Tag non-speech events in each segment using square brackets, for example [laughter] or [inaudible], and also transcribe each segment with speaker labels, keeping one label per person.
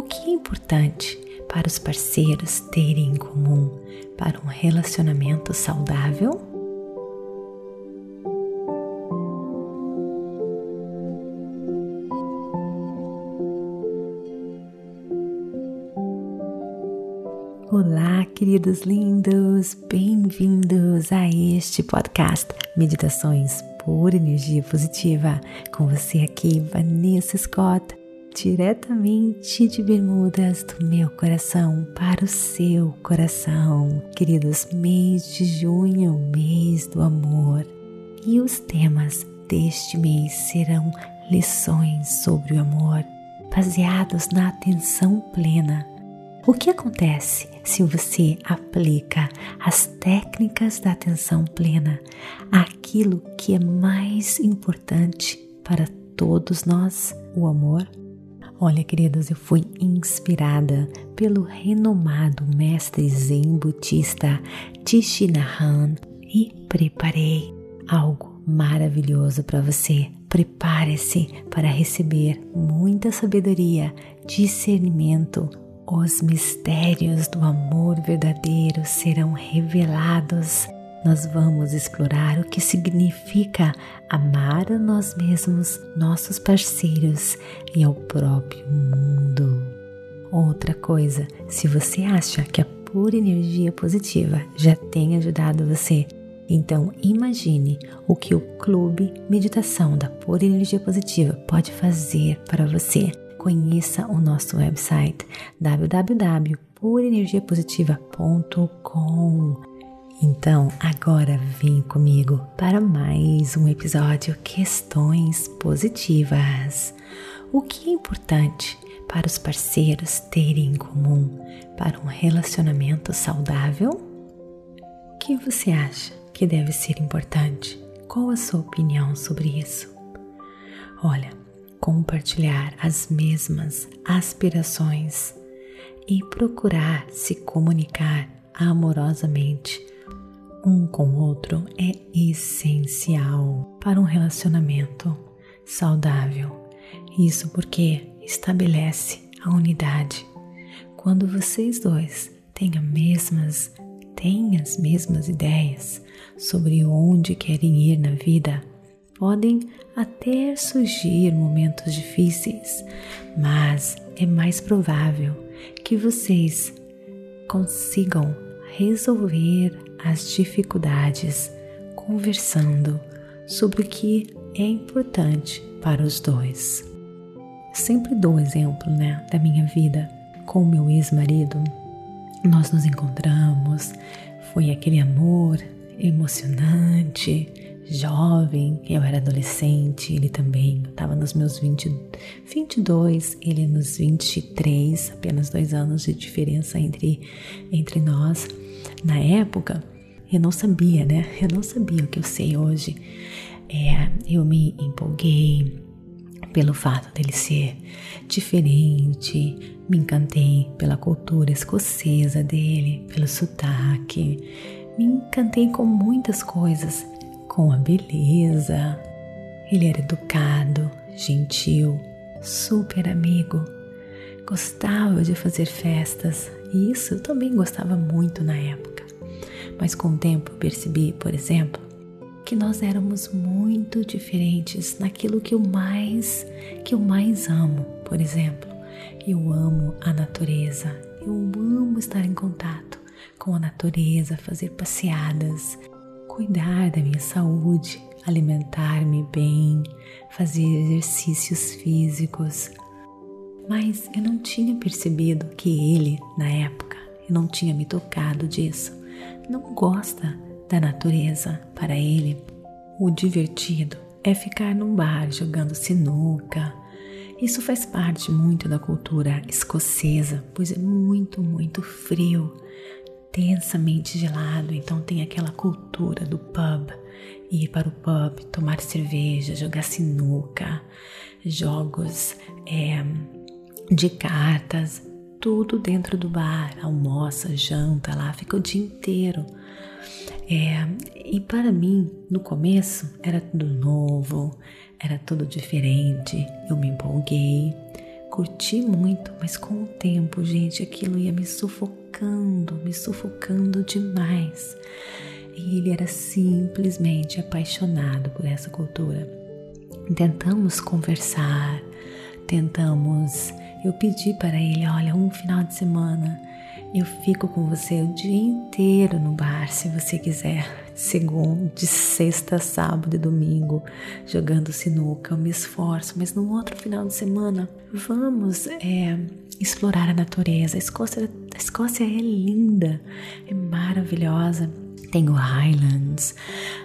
Speaker 1: O que é importante para os parceiros terem em comum para um relacionamento saudável? Olá, queridos lindos, bem-vindos a este podcast Meditações por Energia Positiva. Com você aqui, Vanessa Scott, diretamente de Bermudas do meu coração para o seu coração. Queridos, mês de junho, mês do amor. E os temas deste mês serão lições sobre o amor, baseados na atenção plena o que acontece se você aplica as técnicas da atenção plena àquilo que é mais importante para todos nós, o amor? Olha, queridos, eu fui inspirada pelo renomado mestre zen budista Tishinahan e preparei algo maravilhoso para você. Prepare-se para receber muita sabedoria, discernimento, os mistérios do amor verdadeiro serão revelados. Nós vamos explorar o que significa amar a nós mesmos, nossos parceiros e ao próprio mundo. Outra coisa, se você acha que a pura energia positiva já tem ajudado você, então imagine o que o Clube Meditação da Pura Energia Positiva pode fazer para você conheça o nosso website www.purenergiapositiva.com. Então, agora vem comigo para mais um episódio Questões Positivas. O que é importante para os parceiros terem em comum para um relacionamento saudável? O que você acha que deve ser importante? Qual a sua opinião sobre isso? Olha, compartilhar as mesmas aspirações e procurar se comunicar amorosamente um com o outro é essencial para um relacionamento saudável. Isso porque estabelece a unidade. Quando vocês dois têm as mesmas, têm as mesmas ideias sobre onde querem ir na vida, Podem até surgir momentos difíceis, mas é mais provável que vocês consigam resolver as dificuldades conversando sobre o que é importante para os dois. Sempre dou exemplo, né, da minha vida com o meu ex-marido. Nós nos encontramos, foi aquele amor emocionante, jovem, eu era adolescente, ele também, eu estava nos meus 20, 22, ele nos 23, apenas dois anos de diferença entre, entre nós. Na época, eu não sabia, né? Eu não sabia o que eu sei hoje. É, eu me empolguei pelo fato dele ser diferente, me encantei pela cultura escocesa dele, pelo sotaque, me encantei com muitas coisas com a beleza. Ele era educado, gentil, super amigo, gostava de fazer festas e isso eu também gostava muito na época. Mas com o tempo percebi, por exemplo, que nós éramos muito diferentes naquilo que eu mais que eu mais amo, por exemplo. Eu amo a natureza. Eu amo estar em contato com a natureza, fazer passeadas, cuidar da minha saúde, alimentar-me bem, fazer exercícios físicos. Mas eu não tinha percebido que ele, na época, eu não tinha me tocado disso, não gosta da natureza. Para ele, o divertido é ficar num bar jogando sinuca. Isso faz parte muito da cultura escocesa, pois é muito, muito frio intensamente gelado, então tem aquela cultura do pub, ir para o pub, tomar cerveja, jogar sinuca, jogos é, de cartas, tudo dentro do bar, almoça, janta lá, fica o dia inteiro. É, e para mim, no começo, era tudo novo, era tudo diferente, eu me empolguei, curti muito, mas com o tempo, gente, aquilo ia me sufocando, me sufocando demais. E ele era simplesmente apaixonado por essa cultura. Tentamos conversar, tentamos. Eu pedi para ele: olha, um final de semana eu fico com você o dia inteiro no bar, se você quiser segunda, de sexta, sábado e domingo, jogando sinuca. Eu me esforço, mas no outro final de semana, vamos é, explorar a natureza. A Escócia, a Escócia é linda, é maravilhosa. Tem o Highlands,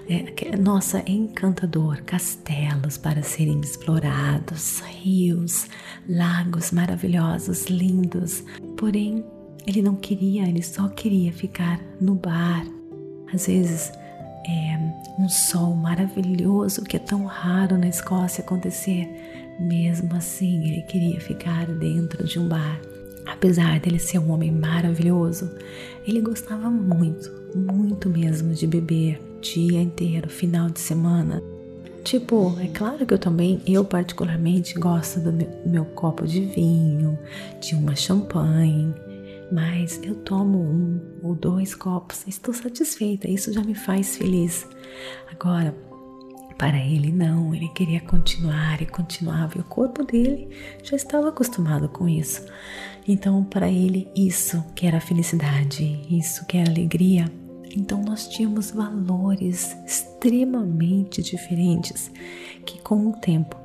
Speaker 1: é, nossa, é encantador, castelos para serem explorados, rios, lagos maravilhosos, lindos. Porém, ele não queria, ele só queria ficar no bar. Às vezes é, um sol maravilhoso que é tão raro na Escócia acontecer. Mesmo assim, ele queria ficar dentro de um bar. Apesar dele ser um homem maravilhoso, ele gostava muito, muito mesmo de beber dia inteiro, final de semana. Tipo, é claro que eu também, eu particularmente gosto do meu, meu copo de vinho, de uma champanhe, mas eu tomo um ou dois copos, estou satisfeita, isso já me faz feliz. Agora, para ele não, ele queria continuar e continuava, e o corpo dele já estava acostumado com isso. Então, para ele, isso que era felicidade, isso que era alegria. Então, nós tínhamos valores extremamente diferentes que, com o tempo,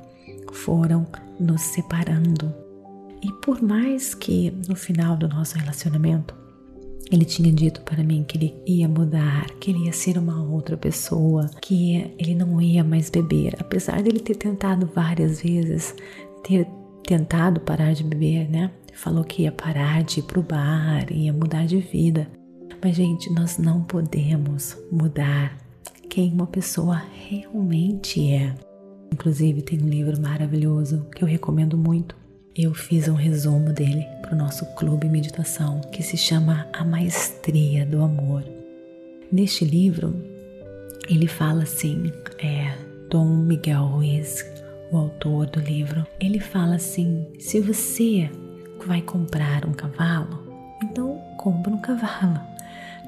Speaker 1: foram nos separando e por mais que no final do nosso relacionamento ele tinha dito para mim que ele ia mudar, que ele ia ser uma outra pessoa, que ele não ia mais beber, apesar dele ter tentado várias vezes, ter tentado parar de beber, né? Falou que ia parar de ir pro bar, ia mudar de vida. Mas, gente, nós não podemos mudar quem uma pessoa realmente é. Inclusive, tem um livro maravilhoso que eu recomendo muito, eu fiz um resumo dele para o nosso clube meditação que se chama A Maestria do Amor. Neste livro, ele fala assim, é Dom Miguel Ruiz, o autor do livro, ele fala assim: se você vai comprar um cavalo, então compra um cavalo.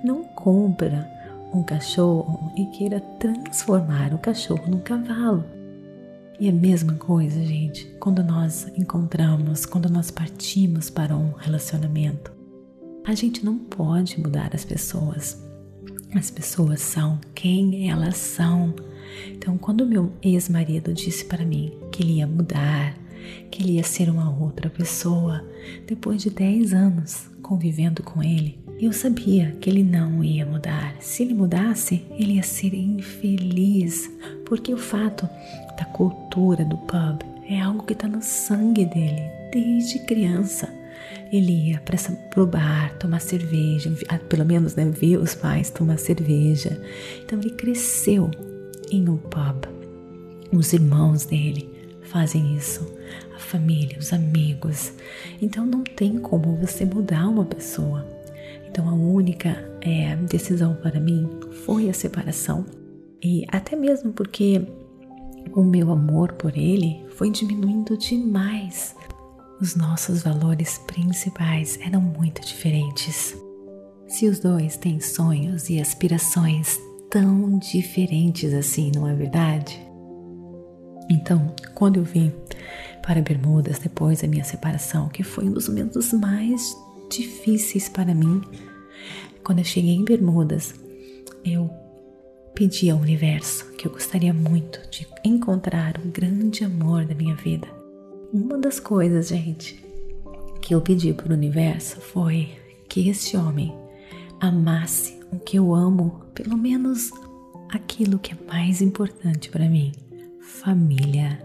Speaker 1: Não compra um cachorro e queira transformar o cachorro num cavalo. E a mesma coisa, gente, quando nós encontramos, quando nós partimos para um relacionamento, a gente não pode mudar as pessoas. As pessoas são quem elas são. Então, quando meu ex-marido disse para mim que ele ia mudar, que ele ia ser uma outra pessoa, depois de 10 anos convivendo com ele, eu sabia que ele não ia mudar. Se ele mudasse, ele ia ser infeliz, porque o fato da cultura do pub é algo que está no sangue dele desde criança. Ele ia para o bar tomar cerveja, ah, pelo menos né, ver os pais tomar cerveja. Então ele cresceu em um pub. Os irmãos dele fazem isso, a família, os amigos. Então não tem como você mudar uma pessoa. Então a única é, decisão para mim foi a separação. E até mesmo porque o meu amor por ele foi diminuindo demais. Os nossos valores principais eram muito diferentes. Se os dois têm sonhos e aspirações tão diferentes assim, não é verdade? Então, quando eu vim para Bermudas depois da minha separação, que foi um dos momentos mais difíceis para mim. Quando eu cheguei em Bermudas, eu pedi ao universo que eu gostaria muito de encontrar o grande amor da minha vida. Uma das coisas, gente, que eu pedi para o universo foi que esse homem amasse o que eu amo, pelo menos aquilo que é mais importante para mim: família.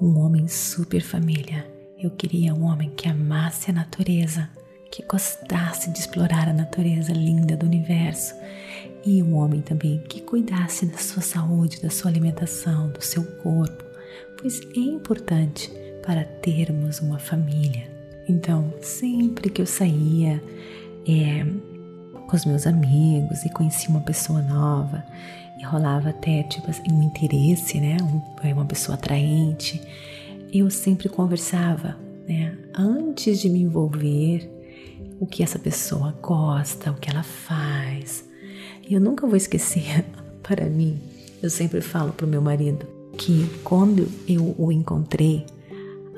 Speaker 1: Um homem super família. Eu queria um homem que amasse a natureza, que gostasse de explorar a natureza linda do universo e um homem também que cuidasse da sua saúde, da sua alimentação, do seu corpo, pois é importante para termos uma família. Então, sempre que eu saía é, com os meus amigos e conhecia uma pessoa nova, e rolava até tipo assim, um interesse, né? Um, é uma pessoa atraente, eu sempre conversava né? Antes de me envolver, o que essa pessoa gosta, o que ela faz. E eu nunca vou esquecer, [laughs] para mim, eu sempre falo para o meu marido que quando eu o encontrei,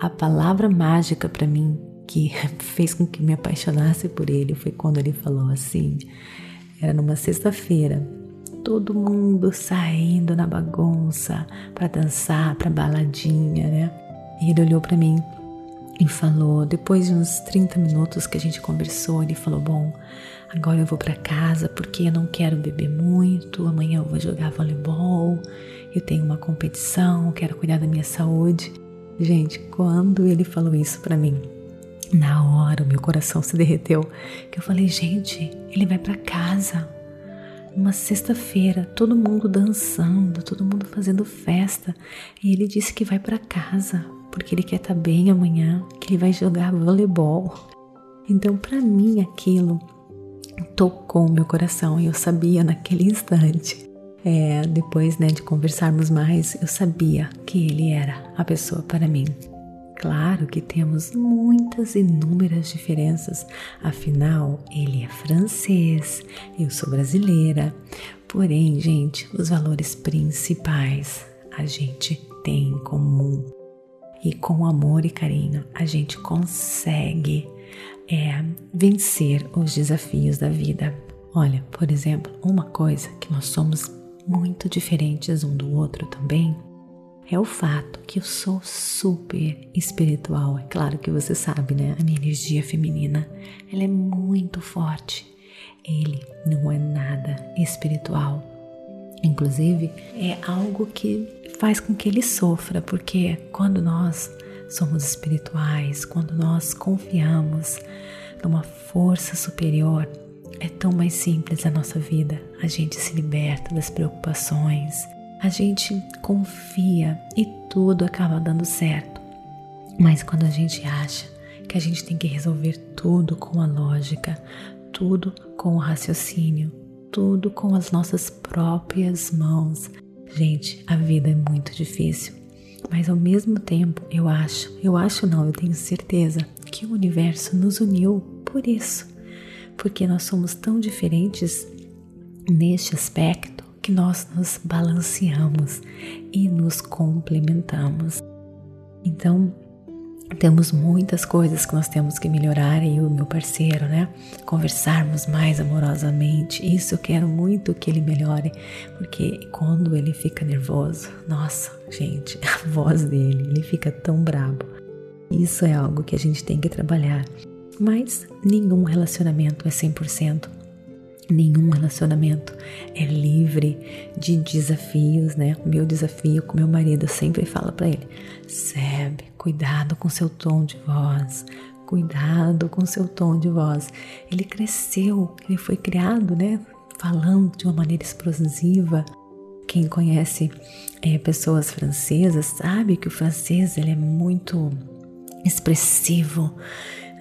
Speaker 1: a palavra mágica para mim que [laughs] fez com que me apaixonasse por ele foi quando ele falou assim: era numa sexta-feira, todo mundo saindo na bagunça para dançar, para baladinha, né? E ele olhou para mim e falou, depois de uns 30 minutos que a gente conversou, ele falou: "Bom, agora eu vou para casa porque eu não quero beber muito, amanhã eu vou jogar voleibol, eu tenho uma competição, quero cuidar da minha saúde". Gente, quando ele falou isso para mim, na hora o meu coração se derreteu, que eu falei: "Gente, ele vai para casa". Uma sexta-feira, todo mundo dançando, todo mundo fazendo festa, e ele disse que vai para casa porque ele quer estar tá bem amanhã, que ele vai jogar voleibol. Então, para mim, aquilo tocou meu coração e eu sabia naquele instante. É, depois né, de conversarmos mais, eu sabia que ele era a pessoa para mim. Claro que temos muitas inúmeras diferenças, afinal, ele é francês, eu sou brasileira. Porém, gente, os valores principais a gente tem em comum e com amor e carinho a gente consegue é, vencer os desafios da vida. Olha, por exemplo, uma coisa que nós somos muito diferentes um do outro também é o fato que eu sou super espiritual. É claro que você sabe, né? A minha energia feminina, ela é muito forte. Ele não é nada espiritual. Inclusive, é algo que faz com que ele sofra, porque quando nós somos espirituais, quando nós confiamos numa força superior, é tão mais simples a nossa vida. A gente se liberta das preocupações, a gente confia e tudo acaba dando certo. Mas quando a gente acha que a gente tem que resolver tudo com a lógica, tudo com o raciocínio, tudo com as nossas próprias mãos. Gente, a vida é muito difícil, mas ao mesmo tempo eu acho, eu acho não, eu tenho certeza que o universo nos uniu por isso, porque nós somos tão diferentes neste aspecto que nós nos balanceamos e nos complementamos. Então, temos muitas coisas que nós temos que melhorar e o meu parceiro, né? Conversarmos mais amorosamente. Isso eu quero muito que ele melhore, porque quando ele fica nervoso, nossa, gente, [laughs] a voz dele, ele fica tão brabo. Isso é algo que a gente tem que trabalhar. Mas nenhum relacionamento é 100%. Nenhum relacionamento é livre de desafios, né? O meu desafio com meu marido, eu sempre falo para ele: Seb, cuidado com seu tom de voz, cuidado com seu tom de voz. Ele cresceu, ele foi criado, né? Falando de uma maneira explosiva. Quem conhece é, pessoas francesas sabe que o francês ele é muito expressivo,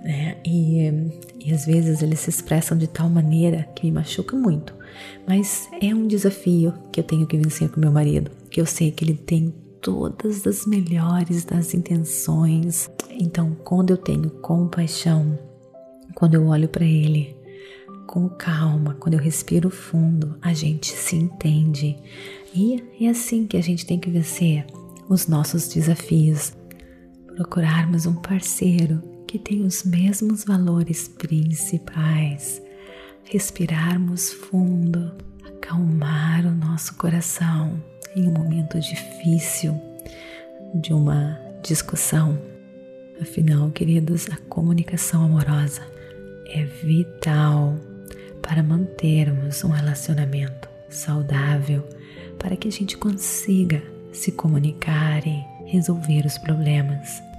Speaker 1: né? E, e às vezes eles se expressam de tal maneira que me machuca muito. Mas é um desafio que eu tenho que vencer com meu marido, que eu sei que ele tem todas as melhores das intenções. Então, quando eu tenho compaixão, quando eu olho para ele com calma, quando eu respiro fundo, a gente se entende. E é assim que a gente tem que vencer os nossos desafios. Procurarmos um parceiro que tem os mesmos valores principais, respirarmos fundo, acalmar o nosso coração em um momento difícil de uma discussão. Afinal, queridos, a comunicação amorosa é vital para mantermos um relacionamento saudável, para que a gente consiga se comunicar e resolver os problemas.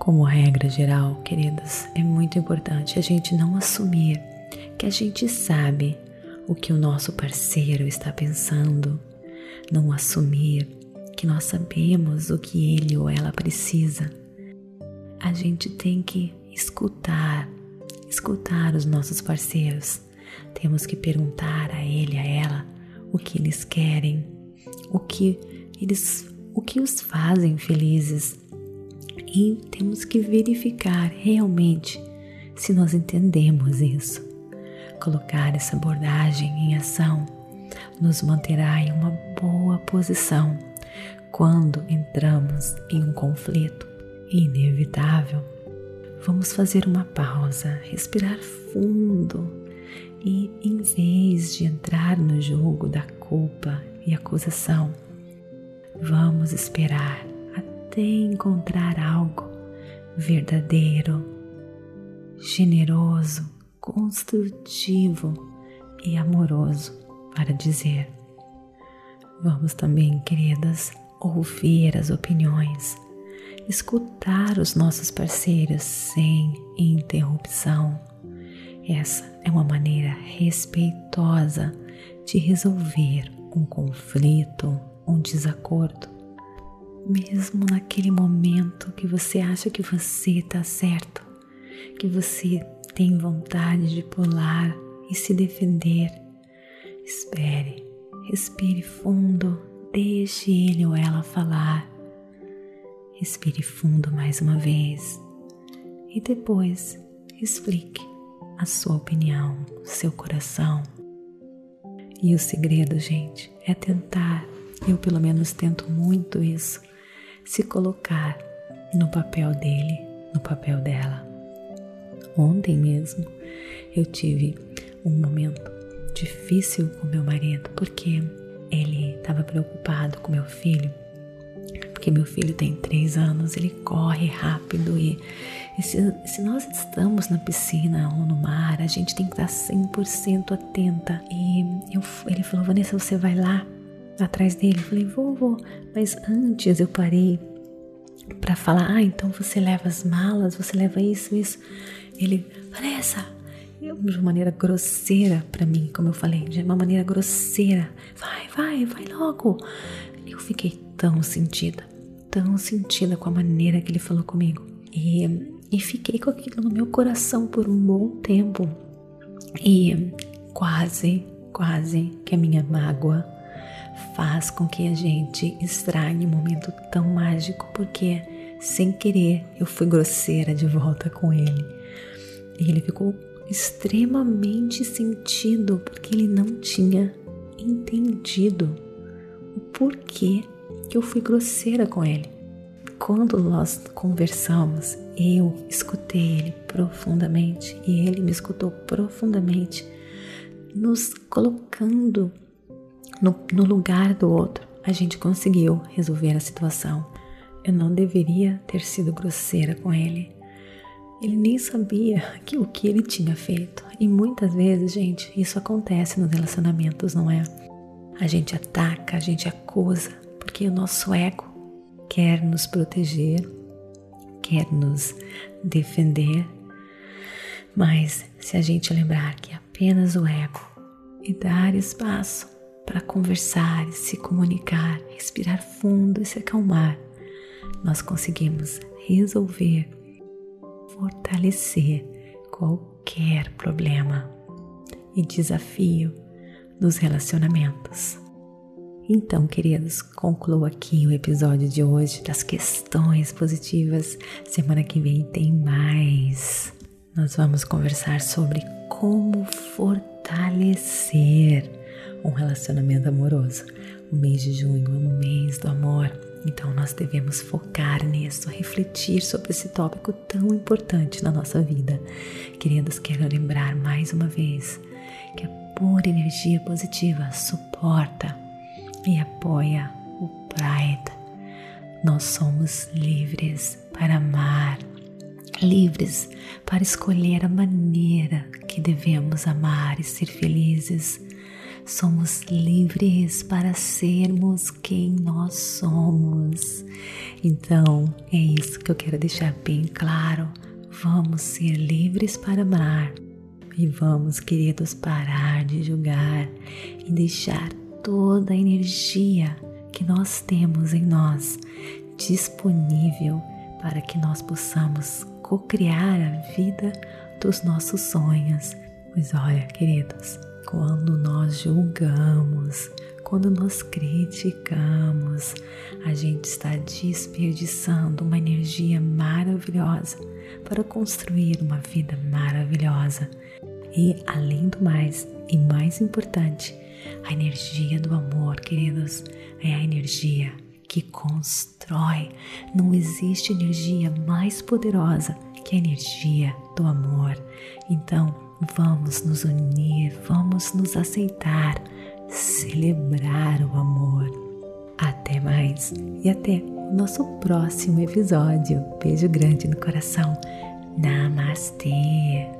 Speaker 1: Como regra geral, queridos, é muito importante a gente não assumir que a gente sabe o que o nosso parceiro está pensando, não assumir que nós sabemos o que ele ou ela precisa. A gente tem que escutar, escutar os nossos parceiros. Temos que perguntar a ele, a ela, o que eles querem, o que eles, o que os fazem felizes E temos que verificar realmente se nós entendemos isso. Colocar essa abordagem em ação nos manterá em uma boa posição quando entramos em um conflito inevitável. Vamos fazer uma pausa, respirar fundo e, em vez de entrar no jogo da culpa e acusação, vamos esperar até encontrar algo verdadeiro, generoso, construtivo e amoroso para dizer. Vamos também, queridas, ouvir as opiniões, escutar os nossos parceiros sem interrupção. Essa é uma maneira respeitosa de resolver um conflito, um desacordo. Mesmo naquele momento que você acha que você está certo, que você tem vontade de pular e se defender, espere, respire fundo, deixe ele ou ela falar. Respire fundo mais uma vez e depois explique a sua opinião, seu coração. E o segredo, gente, é tentar, eu pelo menos tento muito isso, se colocar no papel dele, no papel dela. Ontem mesmo eu tive um momento difícil com meu marido porque ele estava preocupado com meu filho, porque meu filho tem três anos, ele corre rápido e, e se, se, nós estamos na piscina ou no mar, a gente tem que estar 100% atenta. E eu, ele falou, Vanessa, você vai lá atrás dele? Eu falei, vou, vou. Mas antes eu parei para falar, ah, então você leva as malas, você leva isso, isso. Ele, Vanessa, de uma maneira grosseira para mim, como eu falei, de uma maneira grosseira. Vai, vai, vai logo. Eu fiquei tão sentida, tão sentida com a maneira que ele falou comigo. E, e fiquei com aquilo no meu coração por um bom tempo. E quase, quase que a minha mágoa faz com que a gente estranhe um momento tão mágico, porque sem querer eu fui grosseira de volta com ele. E ele ficou extremamente sentido porque ele não tinha entendido o porquê que eu fui grosseira com ele. Quando nós conversamos, eu escutei ele profundamente e ele me escutou profundamente, nos colocando no, no lugar do outro. A gente conseguiu resolver a situação. Eu não deveria ter sido grosseira com ele. Ele nem sabia [laughs] que o que ele tinha feito. E muitas vezes, gente, isso acontece nos relacionamentos, não é? A gente ataca, a gente acusa, porque o nosso ego quer nos proteger, quer nos defender. Mas se a gente lembrar que apenas o ego e dar espaço para conversar se comunicar, respirar fundo e se acalmar, nós conseguimos resolver fortalecer qualquer problema e desafio nos relacionamentos. Então, queridos, concluo aqui o episódio de hoje das questões positivas. Semana que vem tem mais. Nós vamos conversar sobre como fortalecer um relacionamento amoroso. O mês de junho é um mês do amor então nós devemos focar nisso, refletir sobre esse tópico tão importante na nossa vida. Queridos, quero lembrar mais uma vez que a pura energia positiva suporta e apoia o Pride. Nós somos livres para amar, livres para escolher a maneira que devemos amar e ser felizes somos livres para sermos quem nós somos. Então, é isso que eu quero deixar bem claro. Vamos ser livres para amar e vamos, queridos, parar de julgar e deixar toda a energia que nós temos em nós disponível para que nós possamos co-criar a vida dos nossos sonhos. Pois olha, queridos, quando nós julgamos, quando nós criticamos, a gente está desperdiçando uma energia maravilhosa para construir uma vida maravilhosa. E além do mais, e mais importante, a energia do amor, queridos, é a energia que constrói. Não existe energia mais poderosa que a energia do amor. Então, vamos nos unir, vamos nos aceitar, celebrar o amor. Até mais e até o nosso próximo episódio. Beijo grande no coração. Namastê!